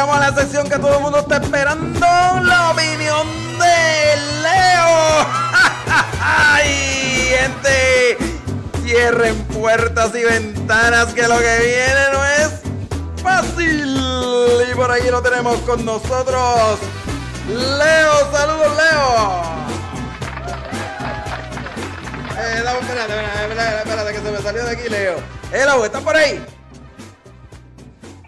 llegamos a la sección que todo el mundo está esperando, la opinión de Leo. ¡Ay, gente! Cierren puertas y ventanas que lo que viene no es fácil. Y por ahí lo tenemos con nosotros. Leo, saludos Leo. Eh, espérate, espérate, espérate, que se me salió de aquí Leo. Hello, ¿estás por ahí?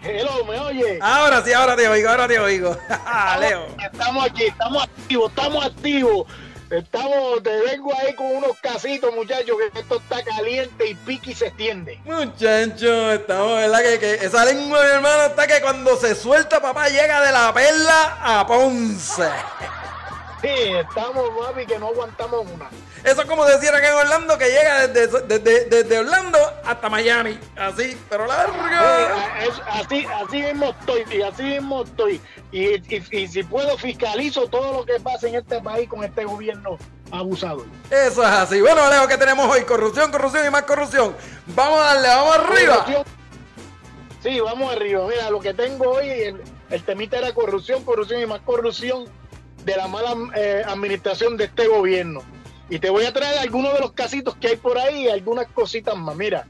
Hello, ¿me oye? Ahora sí, ahora te oigo, ahora te oigo. Leo. Estamos aquí, estamos activos, estamos activos. Estamos, te vengo ahí con unos casitos, muchachos, que esto está caliente y pique y se extiende. Muchachos, estamos, ¿verdad? Que, que esa lengua, mi hermano, está que cuando se suelta, papá llega de la perla a Ponce. Sí, estamos, mami, que no aguantamos una. Eso es como decir acá en Orlando que llega desde, desde, desde Orlando hasta Miami. Así, pero largo. Sí, es- así, así mismo estoy, y así mismo estoy. Y, y- y si puedo, fiscalizo todo lo que pasa en este país con este gobierno abusador. Eso es así. Bueno, Leo, ¿qué tenemos hoy? Corrupción, corrupción y más corrupción. Vamos a darle, vamos arriba. Sí, vamos arriba. Mira, lo que tengo hoy, el, el temita era corrupción, corrupción y más corrupción de la mala eh, administración de este gobierno. Y te voy a traer algunos de los casitos que hay por ahí algunas cositas más. Mira,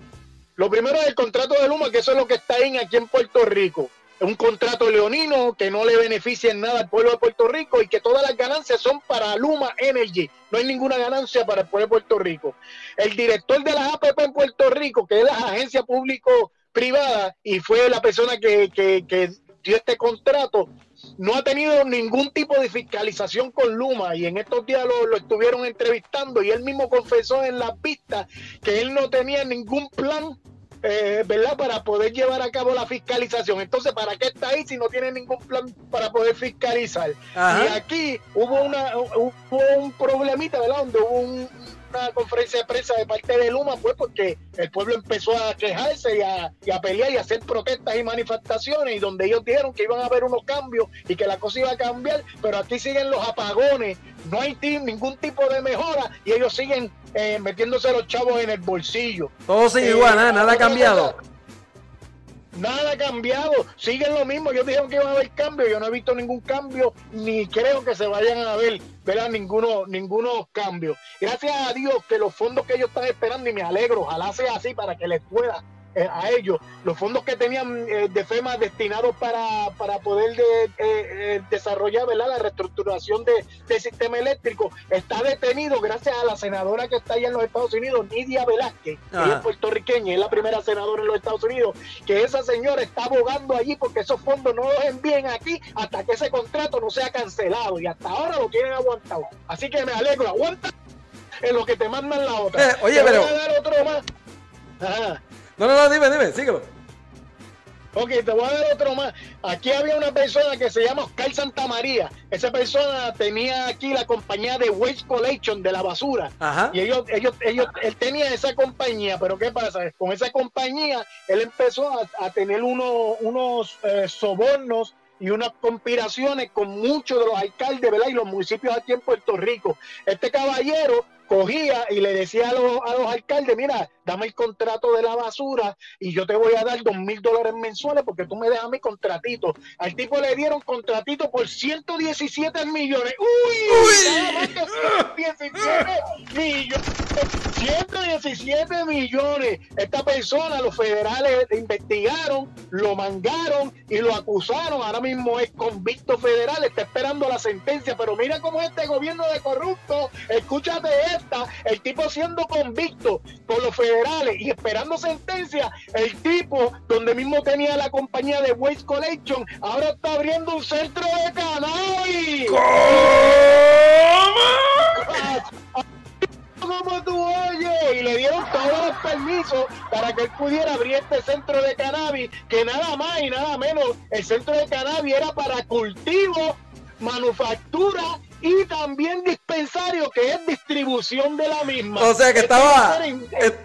lo primero es el contrato de Luma, que eso es lo que está en aquí en Puerto Rico. Es un contrato leonino que no le beneficia en nada al pueblo de Puerto Rico y que todas las ganancias son para Luma Energy. No hay ninguna ganancia para el pueblo de Puerto Rico. El director de las APP en Puerto Rico, que es la agencia público-privada, y fue la persona que- que dio este contrato, no ha tenido ningún tipo de fiscalización con Luma y en estos días lo, lo estuvieron entrevistando y él mismo confesó en las vistas que él no tenía ningún plan eh, ¿verdad? Para poder llevar a cabo la fiscalización. Entonces, ¿para qué está ahí si no tiene ningún plan para poder fiscalizar? Ajá. Y aquí hubo una hubo un problemita, ¿verdad? Donde hubo un- una conferencia de prensa de parte de Luma, pues porque el pueblo empezó a quejarse y a, y a pelear y a hacer protestas y manifestaciones y donde ellos dijeron que iban a haber unos cambios y que la cosa iba a cambiar, pero aquí siguen los apagones, no hay ningún tipo de mejora y ellos siguen eh, metiéndose los chavos en el bolsillo. Todo sigue Eh, igual, nada, nada ha cambiado. cosa, Nada ha cambiado, siguen lo mismo. Ellos dijeron que iba a haber cambio. Yo no he visto ningún cambio, ni creo que se vayan a ver, ¿verdad? Ninguno, ninguno cambio. Gracias a Dios que los fondos que ellos están esperando, y me alegro, ojalá sea así para que les pueda eh, a ellos, los fondos que tenían eh, de FEMA destinados para, para poder de- eh, eh, desarrollar ¿verdad? la reestructuración de, del sistema eléctrico, está detenido gracias a la senadora que está allá en los Estados Unidos, Nidia Velázquez, Ajá. ella es puertorriqueña, es la primera senadora en los Estados Unidos, que esa señora está abogando allí porque esos fondos no los envíen aquí hasta que ese contrato no sea cancelado y hasta ahora lo tienen aguantado. Así que me alegro, aguanta en lo que te mandan la otra. Oye, Te voy pero- a dar otro más. Ajá. No, no, no, dime, dime, síguelo. Ok, te voy a dar otro más. Aquí había una persona que se llama Oscar Santamaría. Esa persona tenía aquí la compañía de Waste Collection de la basura. Ajá. Y ellos, ellos, ellos, él tenía esa compañía, pero ¿qué pasa? Con esa compañía, él empezó a, a tener uno- unos eh, sobornos y unas conspiraciones con muchos de los alcaldes, ¿verdad? Y los municipios aquí en Puerto Rico. Este caballero cogía y le decía a los, a los alcaldes, mira, dame el contrato de la basura y yo te voy a dar dos mil dólares mensuales porque tú me dejas mi contratito. Al tipo le dieron contratito por 117 millones. ¡Uy! Que 117 millones. 117 millones. Esta persona, los federales le investigaron, lo mangaron y lo acusaron. Ahora mismo es convicto federal, está esperando la sentencia. Pero mira cómo es este gobierno de corrupto. Escúchate esta: el tipo siendo convicto por los federales y esperando sentencia. El tipo, donde mismo tenía la compañía de Waste Collection, ahora está abriendo un centro de cannabis. Como tú oyes, y le dieron todos los permisos para que él pudiera abrir este centro de cannabis, que nada más y nada menos, el centro de cannabis era para cultivo, manufactura y también dispensario, que es distribución de la misma. O sea que estaba,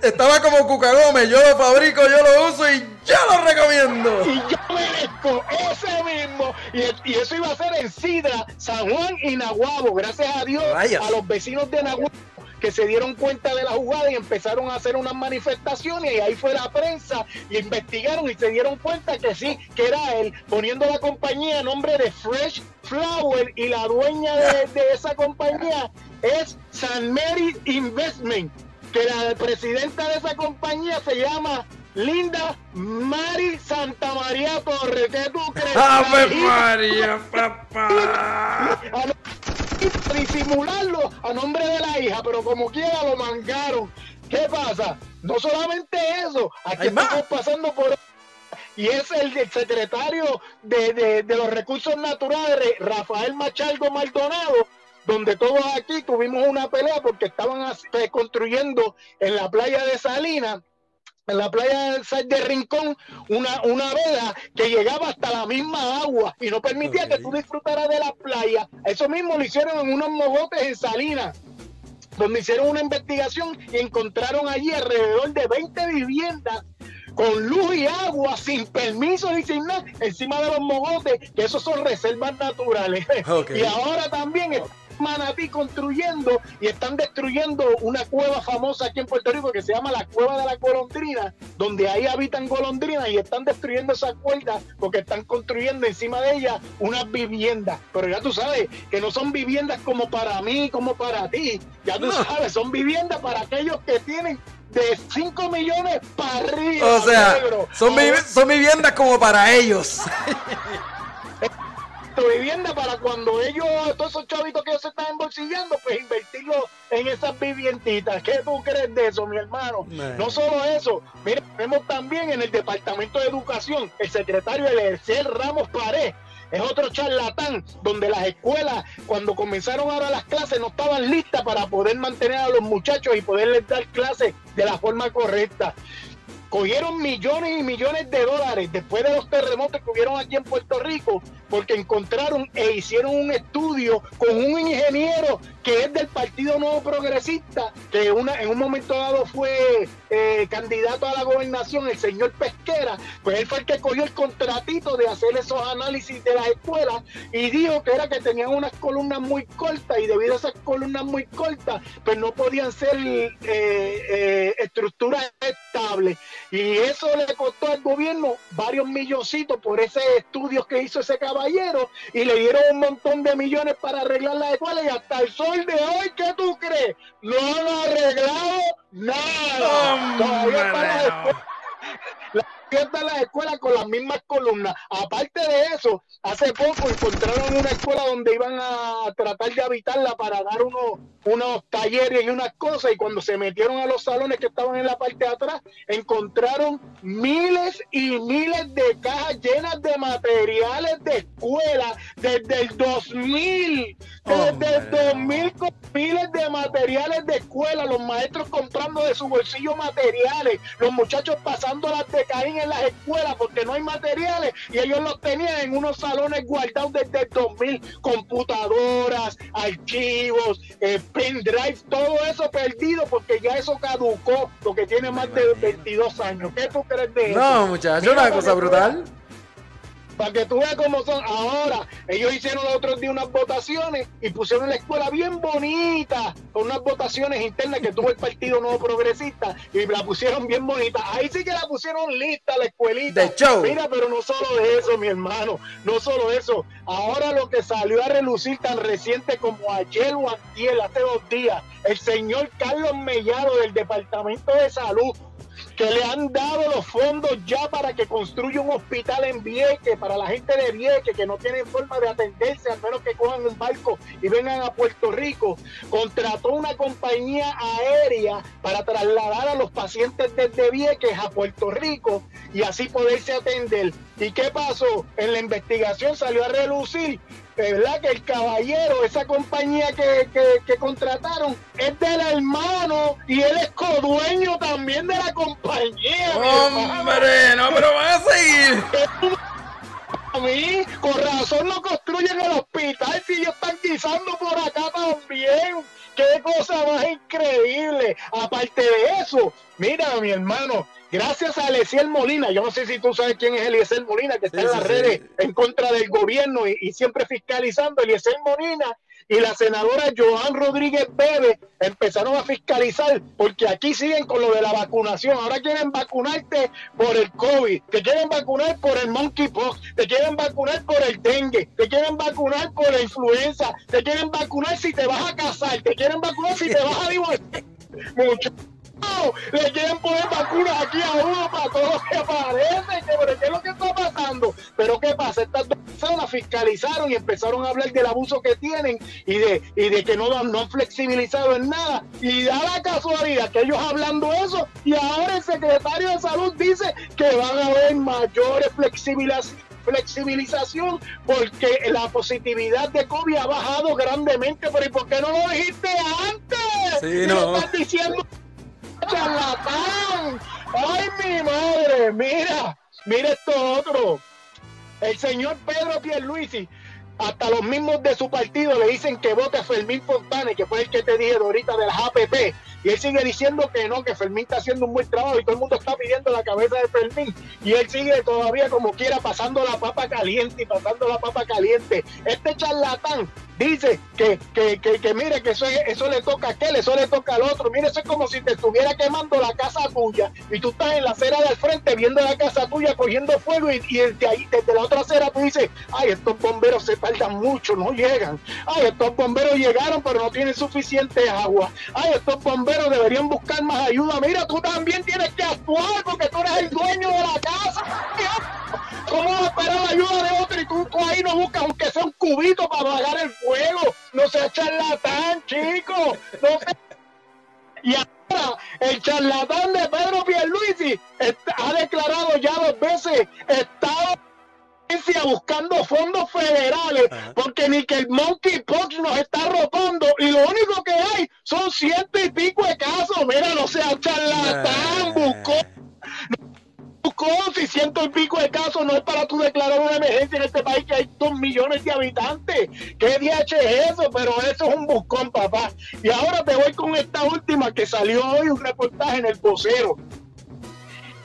estaba como Cuca Gómez, yo lo fabrico, yo lo uso y yo lo recomiendo. y yo merezco ese mismo. Y, y eso iba a ser en Sidra, San Juan y Nahuabo. Gracias a Dios, Rayos. a los vecinos de Nahuabo que se dieron cuenta de la jugada y empezaron a hacer unas manifestaciones y ahí fue la prensa y investigaron y se dieron cuenta que sí, que era él, poniendo la compañía a nombre de Fresh Flower y la dueña de, de esa compañía es San Mary Investment, que la presidenta de esa compañía se llama Linda Mari Santa María Torres. ¿Qué tú crees? ¡Ave María, papá! Disimularlo a nombre de la hija, pero como quiera lo mangaron. ¿Qué pasa? No solamente eso, aquí estamos pasando por y es el, secretario de, de, de, los recursos naturales, Rafael Machalgo Maldonado, donde todos aquí tuvimos una pelea porque estaban construyendo en la playa de Salinas en la playa de Rincón una, una vela que llegaba hasta la misma agua y no permitía que tú disfrutaras de la playa. Eso mismo lo hicieron en unos mogotes en Salinas, donde hicieron una investigación y encontraron allí alrededor de 20 viviendas con luz y agua, sin permiso y sin nada, encima de los mogotes, que esos son reservas naturales. Y ahora también Manatí construyendo y están destruyendo una cueva famosa aquí en Puerto Rico que se llama la Cueva de la Golondrina, donde ahí habitan golondrinas y están destruyendo esa cuerda porque están construyendo encima de ella unas viviendas. Pero ya tú sabes que no son viviendas como para mí, como para ti. Ya tú sabes, son viviendas para aquellos que tienen de 5 millones para arriba. O sea, son, son viviendas como para ellos. vivienda para cuando ellos, todos esos chavitos que se están embolsillando, pues invertirlo en esas vivienditas. ¿Qué tú crees de eso, mi hermano? No solo eso, mira, vemos también en el Departamento de Educación, el secretario Elecel Ramos Pared, es otro charlatán donde las escuelas cuando comenzaron ahora las clases no estaban listas para poder mantener a los muchachos y poderles dar clases de la forma correcta cogieron millones y millones de dólares después de los terremotos que hubieron aquí en Puerto Rico, porque encontraron e hicieron un estudio con un ingeniero que es del Partido Nuevo Progresista, que en un momento dado fue eh, candidato a la gobernación, el señor Pesquera, pues él fue el que cogió el contratito de hacer esos análisis de las escuelas y dijo que era que tenían unas columnas muy cortas y debido a esas columnas muy cortas, pues no podían ser eh, eh, estructuras estables. Y eso le costó al gobierno varios milloncitos por ese estudio que hizo ese caballero y le dieron un montón de millones para arreglar la escuela y hasta el sol de hoy, ¿qué tú crees? No han arreglado nada. Todavía está la escuela con las mismas columnas. Aparte de eso, hace poco encontraron una escuela donde iban a tratar de habitarla para dar unos, unos talleres y unas cosas. Y cuando se metieron a los salones que estaban en la parte de atrás, encontraron miles y miles de cajas llenas de materiales de escuela desde el 2000. Desde el 2000 con miles de materiales de escuela, los maestros comprando de su bolsillo materiales, los muchachos pasando las de en las escuelas porque no hay materiales y ellos los tenían en unos salones guardados desde el 2000, computadoras, archivos, eh, pendrive, todo eso perdido porque ya eso caducó, porque tiene más de 22 años. ¿Qué tú crees de eso? No, muchachos, una cosa brutal para que tú veas cómo son. Ahora, ellos hicieron los otros días unas votaciones y pusieron la escuela bien bonita, con unas votaciones internas que tuvo el Partido Nuevo Progresista y la pusieron bien bonita. Ahí sí que la pusieron lista la escuelita. De show. Mira, pero no solo eso, mi hermano, no solo eso. Ahora lo que salió a relucir tan reciente como ayer o antier, hace dos días, el señor Carlos Mellado del Departamento de Salud que le han dado los fondos ya para que construya un hospital en Vieque, para la gente de Vieque que no tienen forma de atenderse, al menos que cojan un barco y vengan a Puerto Rico. Contrató una compañía aérea para trasladar a los pacientes desde Vieques a Puerto Rico y así poderse atender. ¿Y qué pasó? En la investigación salió a relucir ¿verdad? Que el caballero, esa compañía que, que, contrataron, es del hermano y él es codueño también de la compañía. Hombre, no, pero van a seguir. A mí, con razón no construyen el hospital si ellos están guisando por acá también. Qué cosa más increíble. Aparte de eso, mira, mi hermano, gracias a Eliezer Molina, yo no sé si tú sabes quién es Eliezer Molina, que está en las redes en contra del gobierno y, y siempre fiscalizando, Eliezer Molina y la senadora Joan Rodríguez Bebe empezaron a fiscalizar porque aquí siguen con lo de la vacunación. Ahora quieren vacunarte por el COVID, te quieren vacunar por el monkeypox, te quieren vacunar por el dengue, te quieren vacunar por la influenza, te quieren vacunar si te vas a casar, te quieren vacunar si te vas a divorciar. Mucho le quieren poner vacunas a lo que aparece, ¿qué es lo que está pasando? Pero ¿qué pasa? Estas dos personas fiscalizaron y empezaron a hablar del abuso que tienen y de, y de que no, no han flexibilizado en nada. Y da la casualidad que ellos hablando eso y ahora el secretario de salud dice que van a haber mayores flexibilizaciones flexibilización porque la positividad de COVID ha bajado grandemente, pero ¿y por qué no lo dijiste antes? Sí, no. estás diciendo charlatán. Ay, mi madre, mira, mira esto otro. El señor Pedro Pierluisi, hasta los mismos de su partido le dicen que vote a Fermín Fontane, que fue el que te dije ahorita de las APP. Y él sigue diciendo que no, que Fermín está haciendo un buen trabajo y todo el mundo está pidiendo la cabeza de Fermín. Y él sigue todavía como quiera pasando la papa caliente y pasando la papa caliente. Este charlatán dice que, que, que, que mire que eso, eso le toca a aquel, eso le toca al otro. Mire, eso es como si te estuviera quemando la casa tuya y tú estás en la acera del frente viendo la casa tuya cogiendo fuego y, desde ahí, desde la otra acera tú dices, ay, estos bomberos se tardan mucho, no llegan. Ay, estos bomberos llegaron pero no tienen suficiente agua. Ay, estos bomberos deberían buscar más ayuda. Mira, tú también tienes que actuar porque tú eres el dueño de la casa. ¿Cómo vas a esperar la ayuda de otro y tú, ahí no buscas aunque sea un cubito para apagar el fuego? No seas charlatán, chico. No sé. Y ahora, el charlatán de Pedro Pierluisi está- ha declarado ya dos veces Estado buscando fondos federales Ajá. porque ni que el monkeypox nos está rotando y lo único que hay son ciento y pico de casos. Mira, no sea charlatán, buscó buscó si ciento y pico de casos no es para tú declarar una emergencia en este país que hay dos millones de habitantes. ¿Qué DH es eso? Pero eso es un buscón, papá. Y ahora te voy con esta última que salió hoy un reportaje en el vocero.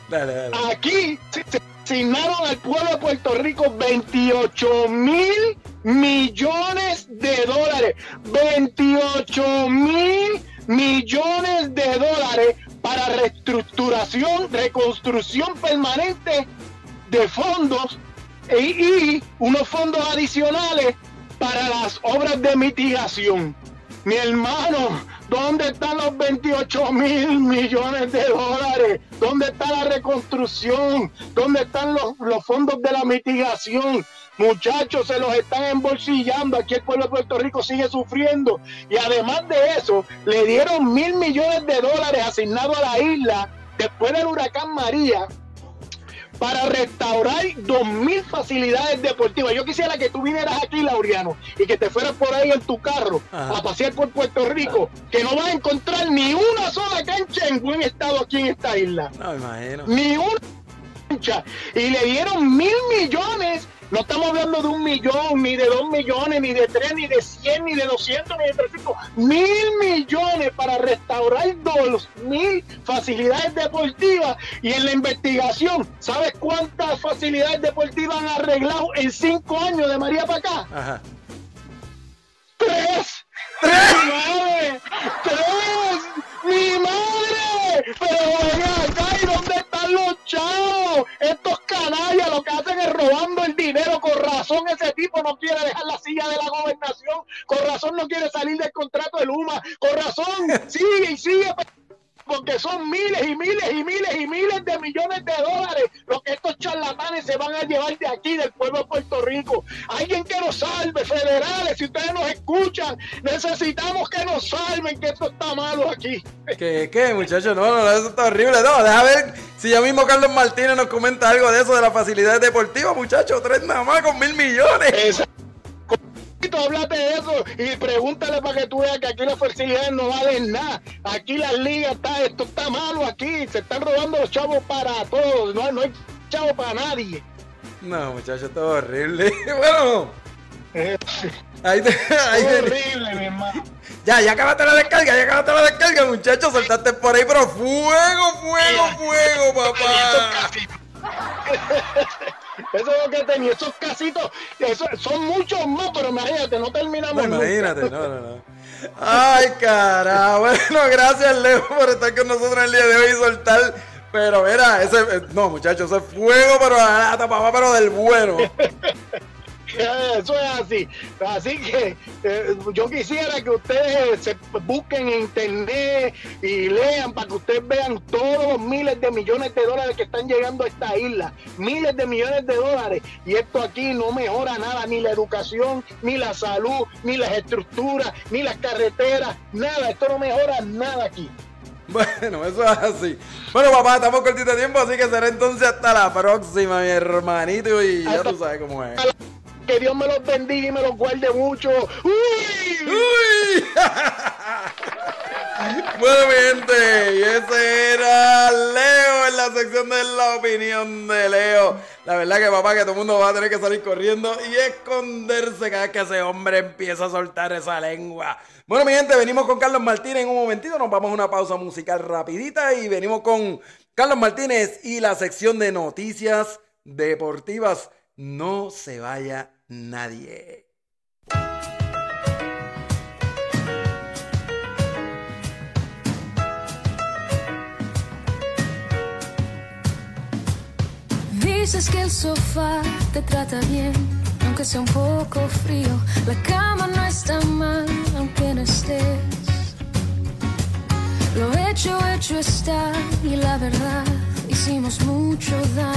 Dale, dale. Aquí se asignaron al pueblo de Puerto Rico 28 mil millones de dólares. 28 mil millones de dólares para reestructuración, reconstrucción permanente de fondos y, y unos fondos adicionales para las obras de mitigación. Mi hermano, ¿dónde están los 28 mil millones de dólares? ¿Dónde está la reconstrucción? ¿Dónde están los, los fondos de la mitigación? Muchachos, se los están embolsillando. Aquí el pueblo de Puerto Rico sigue sufriendo. Y además de eso, le dieron mil millones de dólares asignados a la isla después del huracán María para restaurar dos mil facilidades deportivas. Yo quisiera que tú vinieras aquí, Laureano, y que te fueras por ahí en tu carro Ajá. a pasear por Puerto Rico, que no vas a encontrar ni una sola cancha en buen estado aquí en esta isla. No, me imagino. Ni una cancha. Y le dieron mil millones. No estamos hablando de un millón, ni de dos millones, ni de tres, ni de cien, ni de doscientos, ni de trescientos. Mil millones para restaurar dos mil facilidades deportivas. Y en la investigación, ¿sabes cuántas facilidades deportivas han arreglado en cinco años de María para acá? Ajá. ¡Tres! ¡Mi madre! ¡Tres! ¡Mi madre! Pero ven acá, ¿y dónde están los chavos? Estos canallas lo que hacen es robando el dinero. Con razón ese tipo no quiere dejar la silla de la gobernación. Con razón no quiere salir del contrato de Luma. Con razón sigue y sigue porque son miles y miles y miles y miles de millones de dólares lo que estos charlatanes se van a llevar de aquí, del pueblo de Puerto Rico. Alguien que nos salve, federales, si ustedes nos escuchan, necesitamos que nos salven, que esto está malo aquí. ¿Qué, qué, muchachos? No, no, eso está horrible. No, deja ver si ya mismo Carlos Martínez nos comenta algo de eso de las facilidades deportivas, muchachos. Tres nada más con mil millones. Háblate de eso y pregúntale para que tú veas que aquí las facilidades no valen nada. Aquí las ligas, está, esto está malo aquí. Se están robando los chavos para todos. No, no hay chavo para nadie. No, muchachos, esto es horrible. Bueno, Eh, Ahí te, ahí te- Horrible, mi hermano. Ya, ya acabaste la descarga, ya acabaste la descarga, muchachos. Saltaste por ahí, pero fuego, fuego, fuego, papá. Eso es lo que tenía, esos casitos, eso- son muchos más, pero imagínate, no terminamos No, nunca. imagínate, no, no, no. Ay, carajo. Bueno, gracias, Leo, por estar con nosotros el día de hoy y soltar. Pero mira, ese, eh, no, muchachos, ese es fuego, pero la lata, papá, pero del bueno. Eso es así. Así que eh, yo quisiera que ustedes se busquen en internet y lean para que ustedes vean todos los miles de millones de dólares que están llegando a esta isla. Miles de millones de dólares. Y esto aquí no mejora nada, ni la educación, ni la salud, ni las estructuras, ni las carreteras, nada. Esto no mejora nada aquí. Bueno, eso es así. Bueno, papá, estamos cortito de tiempo, así que será entonces hasta la próxima, mi hermanito. Y ya tú sabes cómo es. Que Dios me los bendiga y me los guarde mucho. ¡Uy! ¡Uy! bueno, mi gente, y ese era Leo en la sección de la opinión de Leo. La verdad que papá, que todo el mundo va a tener que salir corriendo y esconderse cada vez que ese hombre empieza a soltar esa lengua. Bueno, mi gente, venimos con Carlos Martínez en un momentito, nos vamos a una pausa musical rapidita y venimos con Carlos Martínez y la sección de noticias deportivas. No se vaya nadie. Dices que el sofá te trata bien, aunque sea un poco frío. La cama no está mal, aunque no estés. Lo hecho, hecho está, y la verdad, hicimos mucho daño.